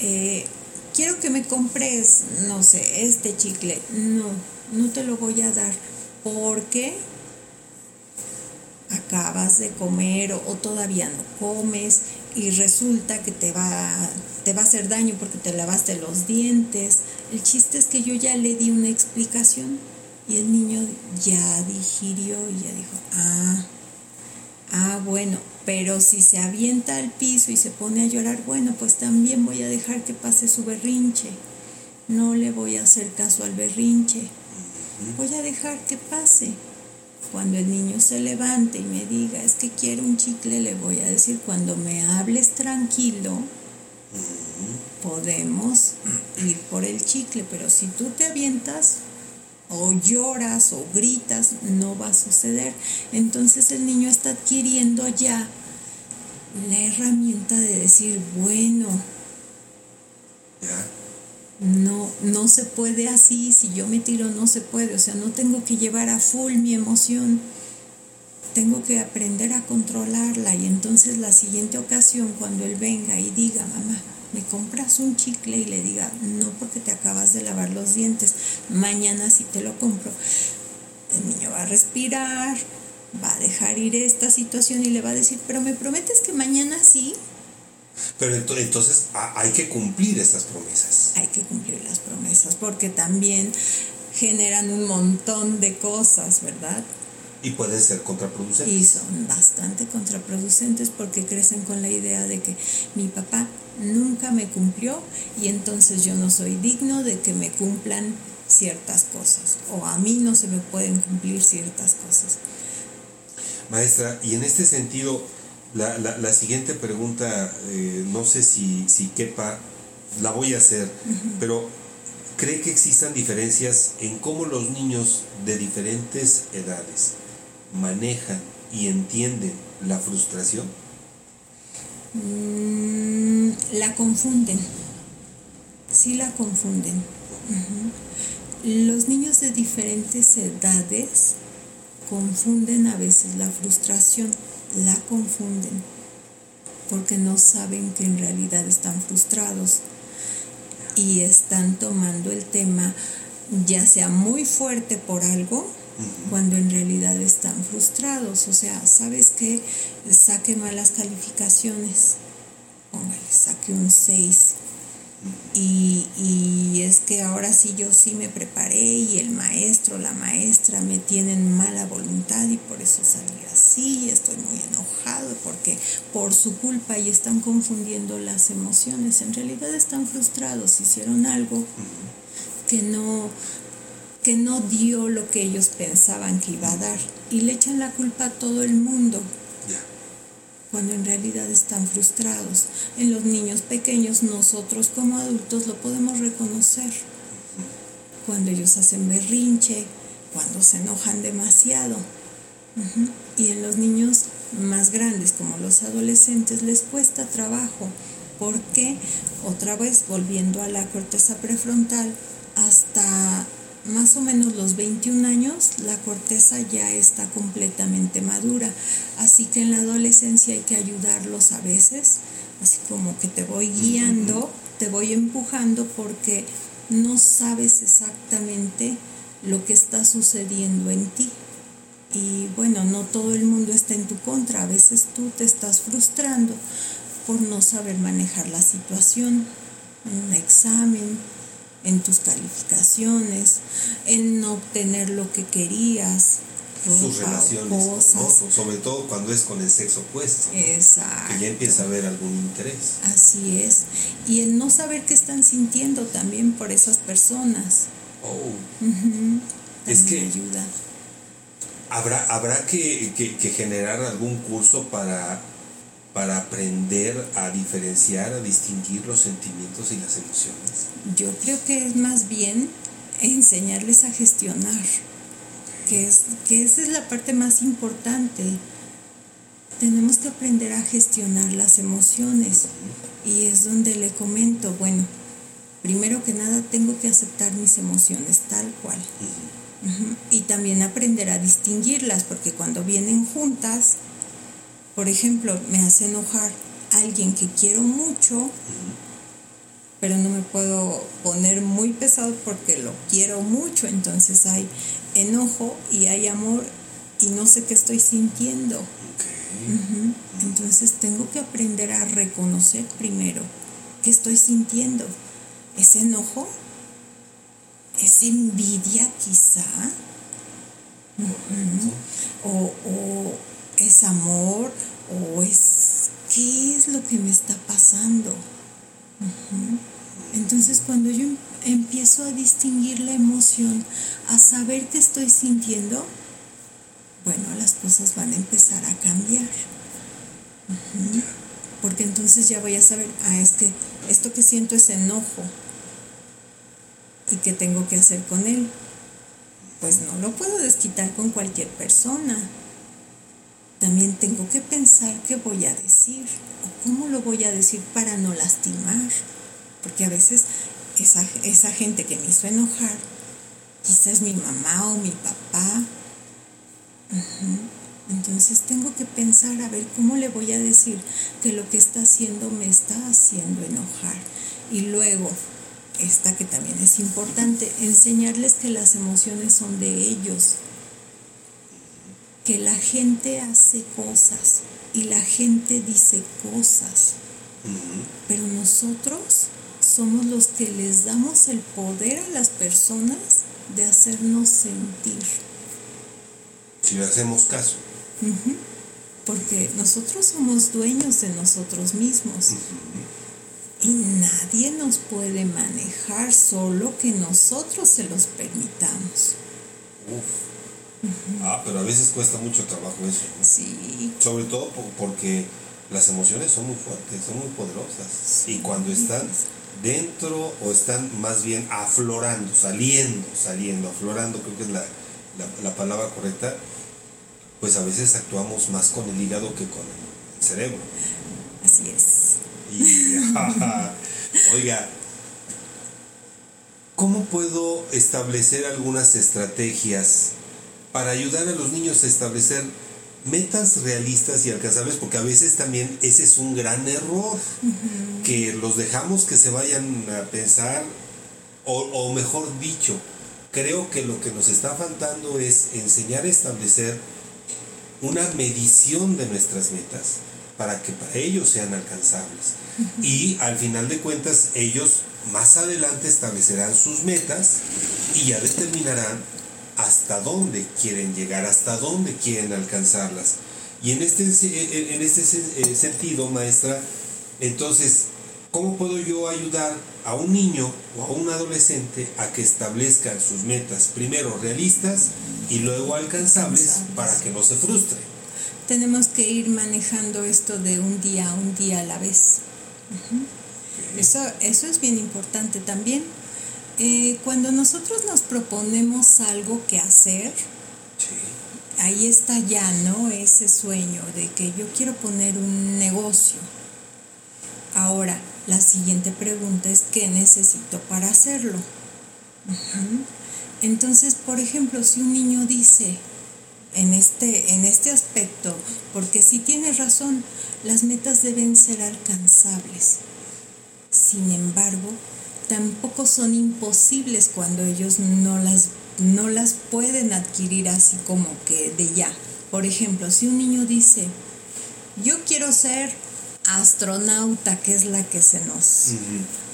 eh, quiero que me compres, no sé, este chicle. No, no te lo voy a dar porque acabas de comer o, todavía no comes y resulta que te va, te va a hacer daño porque te lavaste los dientes. El chiste es que yo ya le di una explicación y el niño ya digirió y ya dijo, ah, ah, bueno, pero si se avienta al piso y se pone a llorar, bueno, pues también voy a dejar que pase su berrinche. No le voy a hacer caso al berrinche. Voy a dejar que pase. Cuando el niño se levante y me diga, es que quiero un chicle, le voy a decir, cuando me hables tranquilo, podemos ir por el chicle, pero si tú te avientas, o lloras o gritas, no va a suceder. Entonces el niño está adquiriendo ya la herramienta de decir, bueno, no, no se puede así, si yo me tiro no se puede, o sea, no tengo que llevar a full mi emoción, tengo que aprender a controlarla y entonces la siguiente ocasión cuando él venga y diga, mamá, me compras un chicle y le diga, no porque te acabas de lavar los dientes, mañana sí te lo compro. El niño va a respirar, va a dejar ir esta situación y le va a decir, pero me prometes que mañana sí, Pero ento- entonces hay que cumplir esas promesas. hay que cumplir las promesas porque también generan un montón de cosas, ¿verdad? Y pueden ser contraproducentes. Y son bastante contraproducentes porque crecen con la idea de que mi papá nunca me cumplió y entonces yo no soy digno de que me cumplan ciertas cosas o a mí no se me pueden cumplir ciertas cosas. Maestra, y en este sentido, la, la- la siguiente pregunta, eh, no sé si, si quepa, la voy a hacer, pero ¿cree que existan diferencias en cómo los niños de diferentes edades manejan y entienden la frustración? Mm, la confunden, sí la confunden. Los niños de diferentes edades confunden a veces la frustración, la confunden, porque no saben que en realidad están frustrados y están tomando el tema ya sea muy fuerte por algo, cuando en realidad están frustrados. O sea, ¿sabes qué? Saque malas calificaciones. Póngale, saque un 6. Y, y es que ahora sí yo sí me preparé y el maestro, la maestra me tienen mala voluntad y por eso salí así, estoy muy enojado porque por su culpa y están confundiendo las emociones. En realidad están frustrados, hicieron algo que no que no dio lo que ellos pensaban que iba a dar y le echan la culpa a todo el mundo cuando en realidad están frustrados. En los niños pequeños nosotros como adultos lo podemos reconocer. Cuando ellos hacen berrinche, cuando se enojan demasiado. Y en los niños más grandes como los adolescentes les cuesta trabajo. porque Otra vez, volviendo a la corteza prefrontal, hasta más o menos los 21 años la corteza ya está completamente madura. Así que en la adolescencia hay que ayudarlos a veces, así como que te voy guiando, te voy empujando porque no sabes exactamente lo que está sucediendo en ti. Y bueno, no todo el mundo está en tu contra, a veces tú te estás frustrando por no saber manejar la situación en un examen, en tus calificaciones, en no obtener lo que querías, Sus ropa o relaciones, ¿no? sobre todo cuando es con el sexo opuesto, ¿no? Exacto. que ya empieza a haber algún interés. Así es. Y el no saber qué están sintiendo también por esas personas. Oh, Es que- ayuda. ¿Habrá, habrá que, que- que generar algún curso para, para aprender a diferenciar, a distinguir los sentimientos y las emociones. Yo creo que es más bien enseñarles a gestionar, que, es, que esa es la parte más importante. Tenemos que aprender a gestionar las emociones y es donde le comento, bueno, primero que nada tengo que aceptar mis emociones tal cual. Y también aprender a distinguirlas, porque cuando vienen juntas, por ejemplo, me hace enojar alguien que quiero mucho, pero no me puedo poner muy pesado porque lo quiero mucho, entonces hay enojo y hay amor y no sé qué estoy sintiendo. Entonces tengo que aprender a reconocer primero qué estoy sintiendo. ¿Es enojo? ¿Es envidia quizá? O, o es amor? ¿O es qué es lo que me está pasando? Entonces cuando yo em- empiezo a distinguir la emoción, a saber qué estoy sintiendo, bueno, las cosas van a empezar a cambiar. Porque entonces ya voy a saber, ah, es que esto que siento es enojo. ¿Y qué tengo que hacer con él? Pues no lo puedo desquitar con cualquier persona. También tengo que pensar qué voy a decir o cómo lo voy a decir para no lastimar. Porque a veces esa, esa gente que me hizo enojar, quizás mi mamá o mi papá. Entonces tengo que pensar a ver cómo le voy a decir que lo que está haciendo me está haciendo enojar. Y luego, esta que también es importante, enseñarles que las emociones son de ellos, que la gente hace cosas y la gente dice cosas, pero nosotros somos los que les damos el poder a las personas de hacernos sentir. Si le hacemos caso. Porque nosotros somos dueños de nosotros mismos. Y nadie nos puede manejar solo que nosotros se los permitamos. Ah, pero a veces cuesta mucho trabajo eso. Sí. Sobre todo porque las emociones son muy fuertes, son muy poderosas. Y cuando están dentro o están más bien aflorando, saliendo, saliendo, aflorando, creo que es la, la, palabra correcta, pues a veces actuamos más con el hígado que con el cerebro. Así es. oiga, ¿cómo puedo establecer algunas estrategias para ayudar a los niños a establecer metas realistas y alcanzables, porque a veces también ese es un gran error, que los dejamos que se vayan a pensar, o, o, mejor dicho, creo que lo que nos está faltando es enseñar a establecer una medición de nuestras metas para que para ellos sean alcanzables. Y al final de cuentas, ellos más adelante establecerán sus metas y ya determinarán hasta dónde quieren llegar, hasta dónde quieren alcanzarlas. Y en este, en este eh, sentido, maestra, entonces, ¿cómo puedo yo ayudar a un niño o a un adolescente a que establezcan sus metas, primero realistas y luego alcanzables, para que no se frustre? Tenemos que ir manejando esto de un día a un día a la vez. Eso, eso es bien importante también eh, cuando nosotros nos proponemos algo que hacer, ahí está ya, ¿no? Ese sueño de que yo quiero poner un negocio. Ahora, la siguiente pregunta es, ¿qué necesito para hacerlo? Entonces, por ejemplo, si un niño dice en este, en este aspecto, porque si tiene razón, las metas deben ser alcanzables. Sin embargo, tampoco son imposibles cuando ellos no las, no las pueden adquirir así como que de ya. Por ejemplo, si un niño dice, yo quiero ser astronauta, que es la que se nos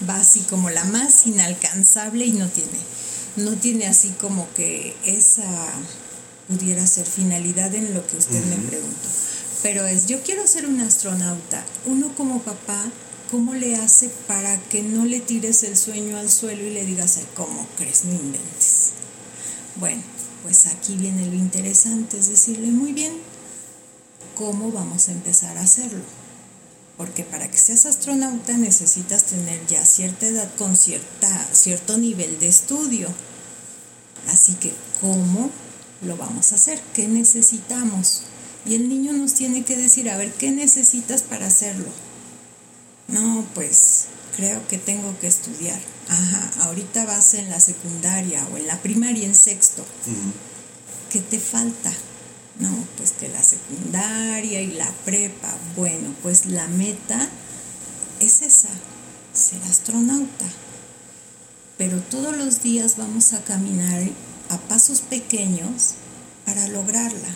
va así como la más inalcanzable y no tiene, no tiene así como que esa pudiera ser finalidad en lo que usted me preguntó. Pero es, yo quiero ser un astronauta. Uno como papá ¿cómo le hace para que no le tires el sueño al suelo y le digas, ¿cómo crees? No inventes. Bueno, pues aquí viene lo interesante, es decirle, muy bien, ¿cómo vamos a empezar a hacerlo? Porque para que seas astronauta necesitas tener ya cierta edad con cierta, cierto nivel de estudio. Así que, ¿cómo lo vamos a hacer? ¿Qué necesitamos? Y el niño nos tiene que decir, a ver, ¿qué necesitas para hacerlo? No, pues creo que tengo que estudiar. Ajá, ahorita vas en la secundaria o en la primaria en sexto. ¿Qué te falta? No, pues que la secundaria y la prepa. Bueno, pues la meta es esa, ser astronauta. Pero todos los días vamos a caminar a pasos pequeños para lograrla.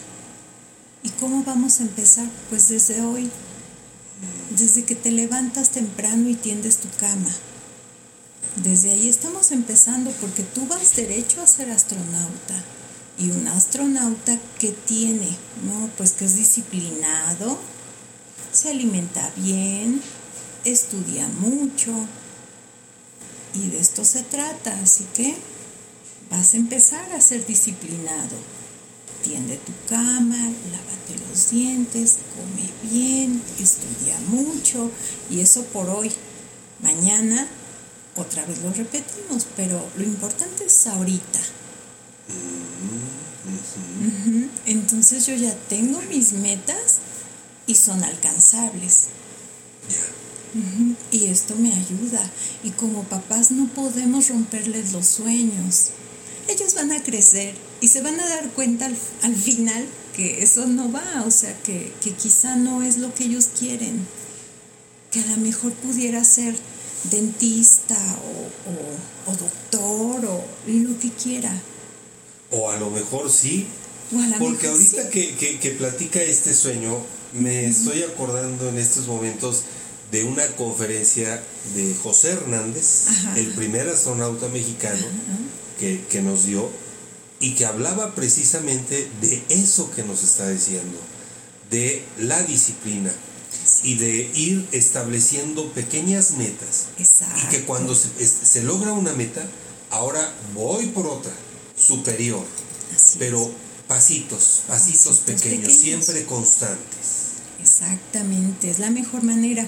¿Y cómo vamos a empezar? Pues desde hoy desde que te levantas temprano y tiendes tu cama. Desde ahí estamos empezando porque tú vas derecho a ser astronauta. Y un astronauta que tiene, ¿no? Pues que es disciplinado, se alimenta bien, estudia mucho. Y de esto se trata, así que vas a empezar a ser disciplinado tiende tu cama, lávate los dientes, come bien, estudia mucho y eso por hoy. Mañana otra vez lo repetimos, pero lo importante es ahorita. Entonces yo ya tengo mis metas y son alcanzables. Y esto me ayuda. Y como papás no podemos romperles los sueños. Ellos van a crecer y se van a dar cuenta al, final que eso no va, o sea, que, quizá no es lo que ellos quieren. Que a lo mejor pudiera ser dentista o, o doctor o lo que quiera. O a lo mejor sí. Porque ahorita que, que, platica este sueño, me estoy acordando en estos momentos de una conferencia de José Hernández, el primer astronauta mexicano que, nos dio, y que hablaba precisamente de eso que nos está diciendo, de la disciplina y de ir estableciendo pequeñas metas. Y que cuando se, logra una meta, ahora voy por otra, superior, pero pasitos, pasitos, pequeños, siempre constantes. Exactamente, es la mejor manera.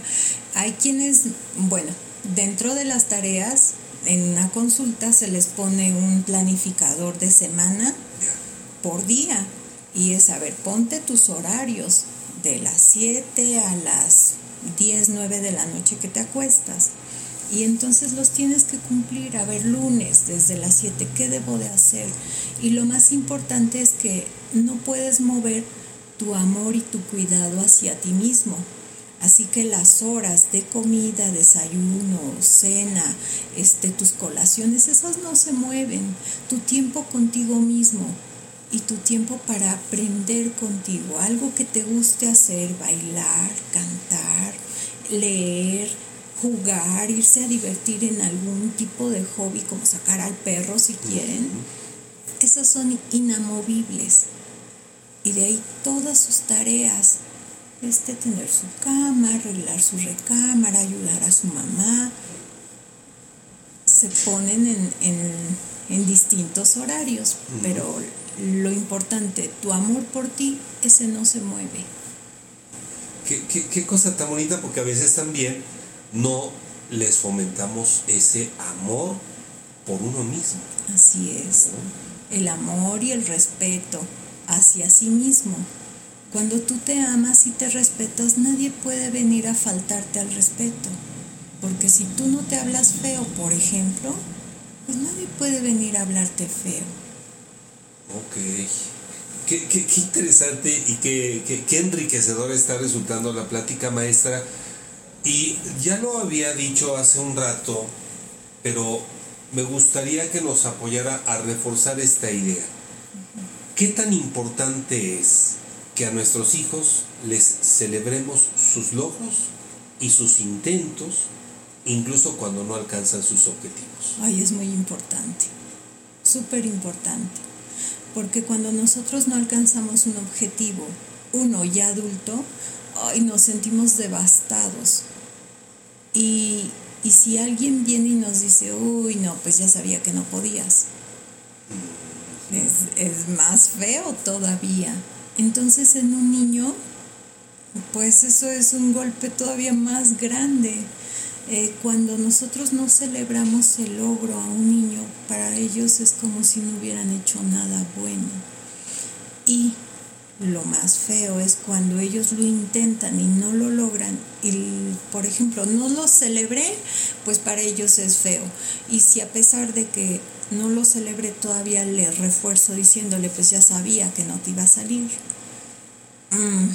Hay quienes, bueno, dentro de las tareas, en una consulta se les pone un planificador de semana por día y es, a ver, ponte tus horarios de las 7 a las 10, 9 de la noche que te acuestas. Y entonces los tienes que cumplir, a ver, lunes desde las 7, ¿qué debo de hacer? Y lo más importante es que no puedes mover tu amor y tu cuidado hacia ti mismo. Así que las horas de comida, desayuno, cena, este, tus colaciones, esas no se mueven. Tu tiempo contigo mismo y tu tiempo para aprender contigo, algo que te guste hacer, bailar, cantar, leer, jugar, irse a divertir en algún tipo de hobby como sacar al perro si quieren, esas son inamovibles. Y de ahí todas sus tareas, este, tener su cama, arreglar su recámara, ayudar a su mamá, se ponen en, distintos horarios, pero lo importante, tu amor por ti, ese no se mueve. Qué, qué, cosa tan bonita, porque a veces también no les fomentamos ese amor por uno mismo. Así es, el amor y el respeto hacia sí mismo. Cuando tú te amas y te respetas, nadie puede venir a faltarte al respeto. Porque si tú no te hablas feo, por ejemplo, pues nadie puede venir a hablarte feo. Ok. Qué, interesante y qué, qué, enriquecedor está resultando la plática maestra. Y ya lo había dicho hace un rato, pero me gustaría que nos apoyara a reforzar esta idea. ¿Qué tan importante es que a nuestros hijos les celebremos sus logros y sus intentos, incluso cuando no alcanzan sus objetivos? Ay, es muy importante, súper importante, porque cuando nosotros no alcanzamos un objetivo, uno ya adulto, ay, nos sentimos devastados. Y, y si alguien viene y nos dice, uy, no, pues ya sabía que no podías es, más feo todavía. Entonces en un niño, pues eso es un golpe todavía más grande. Eh, cuando nosotros no celebramos el logro a un niño, para ellos es como si no hubieran hecho nada bueno. Y lo más feo es cuando ellos lo intentan y no lo logran y por ejemplo no lo celebré pues para ellos es feo y si a pesar de que no lo celebré todavía le refuerzo diciéndole pues ya sabía que no te iba a salir mm,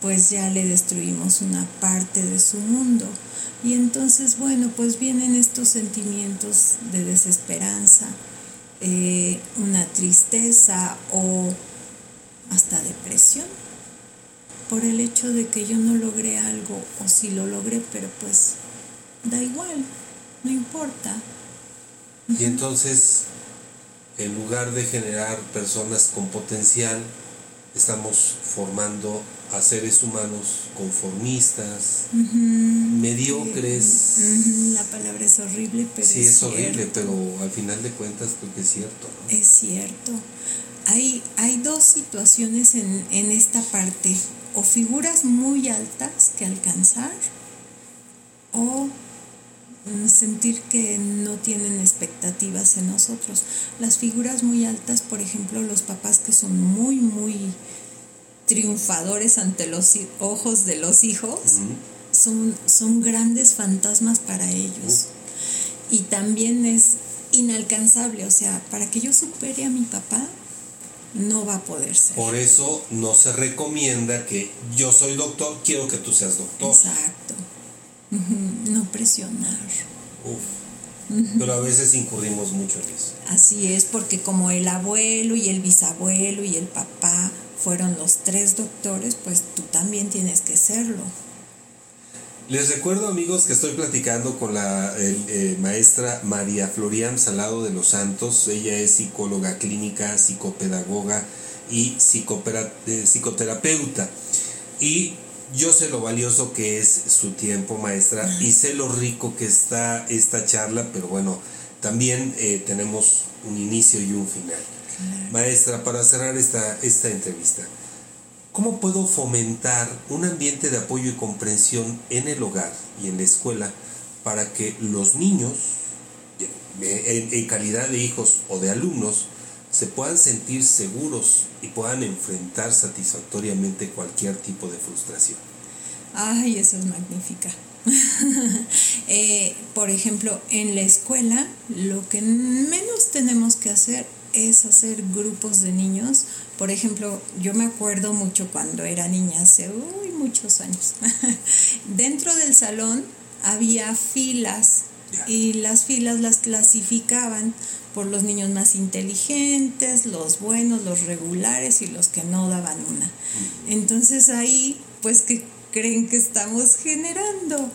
pues ya le destruimos una parte de su mundo. Y entonces bueno pues vienen estos sentimientos de desesperanza eh, una tristeza o hasta depresión por el hecho de que yo no logré algo o si lo logré, pero pues da igual, no importa. Y entonces, en lugar de generar personas con potencial, estamos formando a seres humanos conformistas, mediocres. La palabra es horrible, pero... Sí, es, horrible, pero al final de cuentas creo que es cierto. Es cierto. Hay, hay dos situaciones en, en esta parte, o figuras muy altas que alcanzar, o sentir que no tienen expectativas en nosotros. Las figuras muy altas, por ejemplo, los papás que son muy, muy triunfadores ante los ojos de los hijos, son, son grandes fantasmas para ellos. Y también es inalcanzable, o sea, para que yo supere a mi papá, no va a poder ser. Por eso no se recomienda que yo soy doctor, quiero que tú seas doctor. Exacto. No presionar. Pero a veces incurrimos mucho en eso. Así es, porque como el abuelo y el bisabuelo y el papá fueron los tres doctores, pues tú también tienes que serlo. Les recuerdo amigos que estoy platicando con la eh, maestra María Florian Salado de los Santos. Ella es psicóloga clínica, psicopedagoga y eh, psicoterapeuta. Y yo sé lo valioso que es su tiempo, maestra, y sé lo rico que está esta charla, pero bueno, también eh, tenemos un inicio y un final. Maestra, para cerrar esta, esta entrevista, ¿Cómo puedo fomentar un ambiente de apoyo y comprensión en el hogar y en la escuela para que los niños, en, calidad de hijos o de alumnos, se puedan sentir seguros y puedan enfrentar satisfactoriamente cualquier tipo de frustración? Ay, eso es magnífica. Eh, por ejemplo, en la escuela lo que menos tenemos que hacer es hacer grupos de niños. Por ejemplo, yo me acuerdo mucho cuando era niña, hace muchos años. Dentro del salón había filas y las filas las clasificaban por los niños más inteligentes, los buenos, los regulares y los que no daban una. Entonces ahí, pues, ¿qué creen que estamos generando?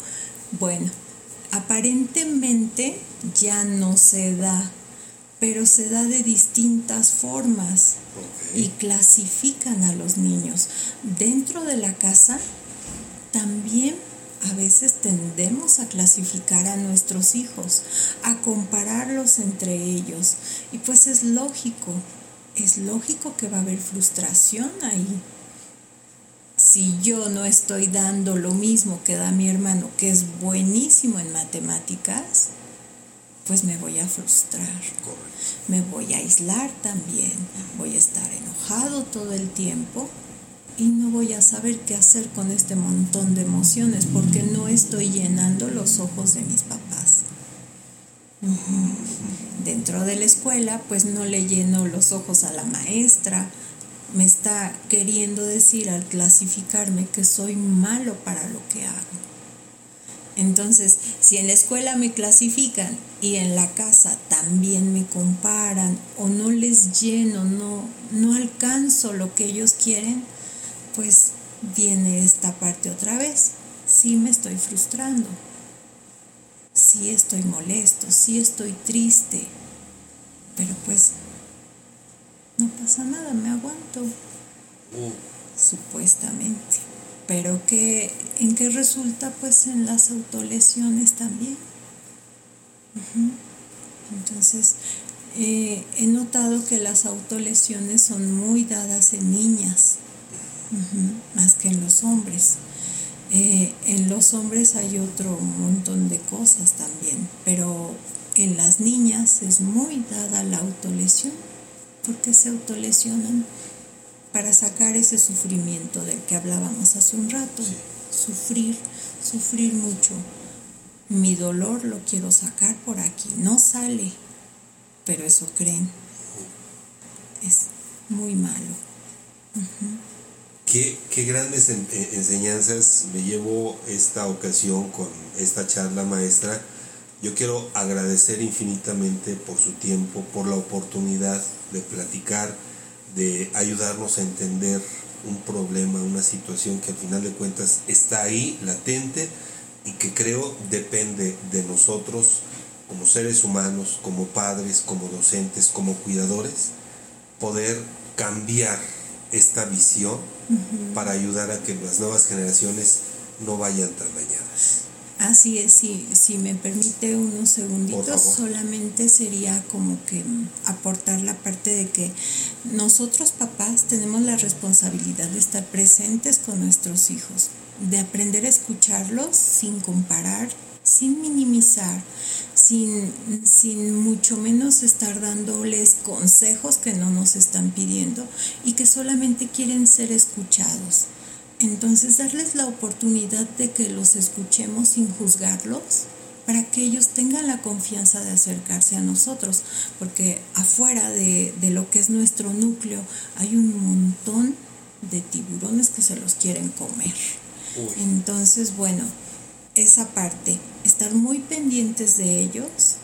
Bueno, aparentemente ya no se da pero se da de distintas formas y clasifican a los niños. Dentro de la casa también a veces tendemos a clasificar a nuestros hijos, a compararlos entre ellos. Y pues es lógico, es lógico que va a haber frustración ahí. Si yo no estoy dando lo mismo que da mi hermano, que es buenísimo en matemáticas, pues me voy a frustrar, me voy a aislar también, voy a estar enojado todo el tiempo y no voy a saber qué hacer con este montón de emociones porque no estoy llenando los ojos de mis papás. Dentro de la escuela, pues no le lleno los ojos a la maestra. Me está queriendo decir al clasificarme que soy malo para lo que hago. Entonces, si en la escuela me clasifican y en la casa también me comparan o no les lleno, no, no alcanzo lo que ellos quieren, pues viene esta parte otra vez. Sí me estoy frustrando, sí estoy molesto, sí estoy triste, pero pues no pasa nada, me aguanto, oh. supuestamente. Pero que en qué resulta pues en las autolesiones también. Entonces eh, he notado que las autolesiones son muy dadas en niñas más que en los hombres eh, en los hombres hay otro montón de cosas también pero en las niñas es muy dada la autolesión porque se autolesionan para sacar ese sufrimiento del que hablábamos hace un rato. Sufrir, sufrir mucho. Mi dolor lo quiero sacar por aquí. No sale, pero eso creen. Es muy malo. Qué, qué, grandes enseñanzas me llevo esta ocasión con esta charla maestra. Yo quiero agradecer infinitamente por su tiempo, por la oportunidad de platicar de ayudarnos a entender un problema, una situación que al final de cuentas está ahí, latente, y que creo depende de nosotros como seres humanos, como padres, como docentes, como cuidadores, poder cambiar esta visión para ayudar a que las nuevas generaciones no vayan tan dañadas. Así es, si, si me permite unos segunditos, solamente sería como que aportar la parte de que nosotros papás tenemos la responsabilidad de estar presentes con nuestros hijos, de aprender a escucharlos sin comparar sin minimizar, sin, sin mucho menos estar dándoles consejos que no nos están pidiendo y que solamente quieren ser escuchados. Entonces darles la oportunidad de que los escuchemos sin juzgarlos para que ellos tengan la confianza de acercarse a nosotros, porque afuera de, lo que es nuestro núcleo hay un montón de tiburones que se los quieren comer. Entonces, bueno, esa parte, estar muy pendientes de ellos,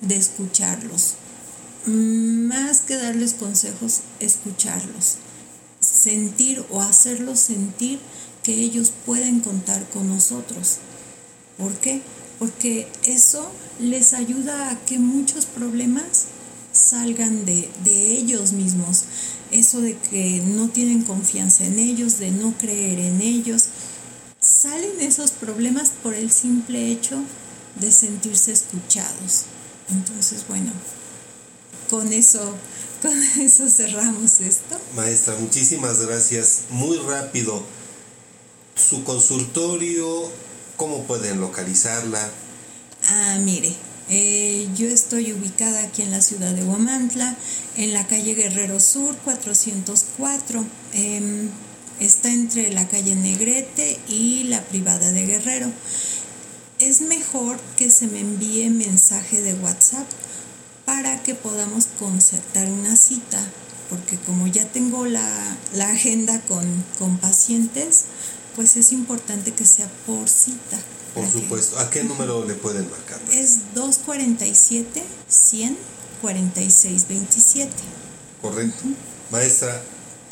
de escucharlos. Más que darles consejos, escucharlos. Sentir o hacerlos sentir que ellos pueden contar con nosotros. ¿Por qué? Porque eso les ayuda a que muchos problemas salgan de, de ellos mismos. Eso de que no tienen confianza en ellos, de no creer en ellos salen esos problemas por el simple hecho de sentirse escuchados. Entonces, bueno, con eso, con eso cerramos esto. Maestra, muchísimas gracias. Muy rápido, su consultorio, ¿cómo pueden localizarla? Ah, mire, eh, yo estoy ubicada aquí en la ciudad de Huamantla, en la calle Guerrero Sur 404. Está entre la calle Negrete y la privada de Guerrero. Es mejor que se me envíe mensaje de WhatsApp para que podamos concertar una cita, porque como ya tengo la, agenda con, pacientes, pues es importante que sea por cita. Por supuesto. ¿A qué número le pueden marcar? Es 247 100 46 27. Correcto. Maestra,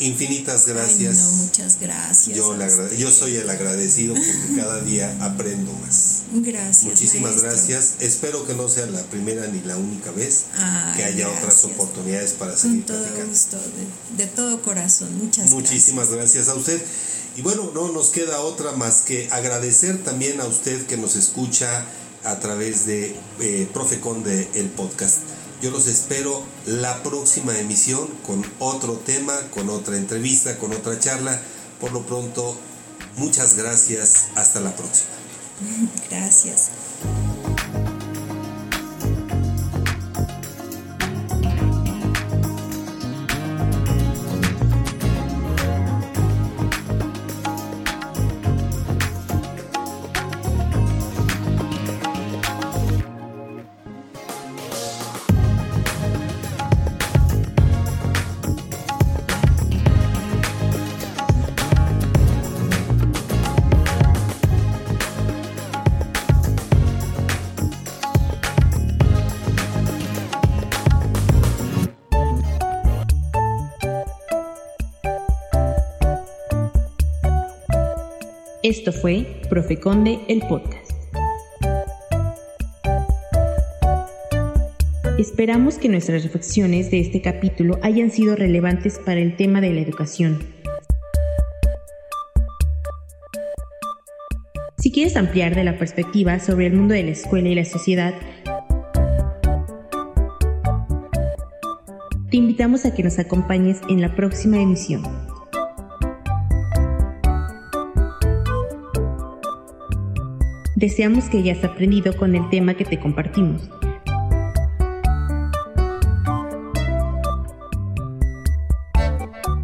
Infinitas gracias. no, muchas gracias. Yo, yo soy el agradecido porque cada día aprendo más. Gracias. Muchísimas gracias. Espero que no sea la primera ni la única vez que haya otras oportunidades para seguir Con todo gusto, de, todo corazón. Muchas Muchísimas gracias. a usted. Y bueno, no nos queda otra más que agradecer también a usted que nos escucha a través de eh, Profecon de el podcast. Yo los espero la próxima emisión con otro tema, con otra entrevista, con otra charla. Por lo pronto, muchas gracias. Hasta la próxima. Gracias. Esto fue Profeconde el podcast. Esperamos que nuestras reflexiones de este capítulo hayan sido relevantes para el tema de la educación. Si quieres ampliar de la perspectiva sobre el mundo de la escuela y la sociedad, te invitamos a que nos acompañes en la próxima emisión. Deseamos que hayas aprendido con el tema que te compartimos.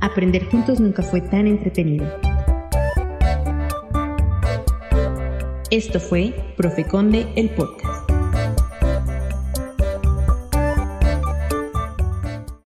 Aprender juntos nunca fue tan entretenido. Esto fue Profeconde el podcast.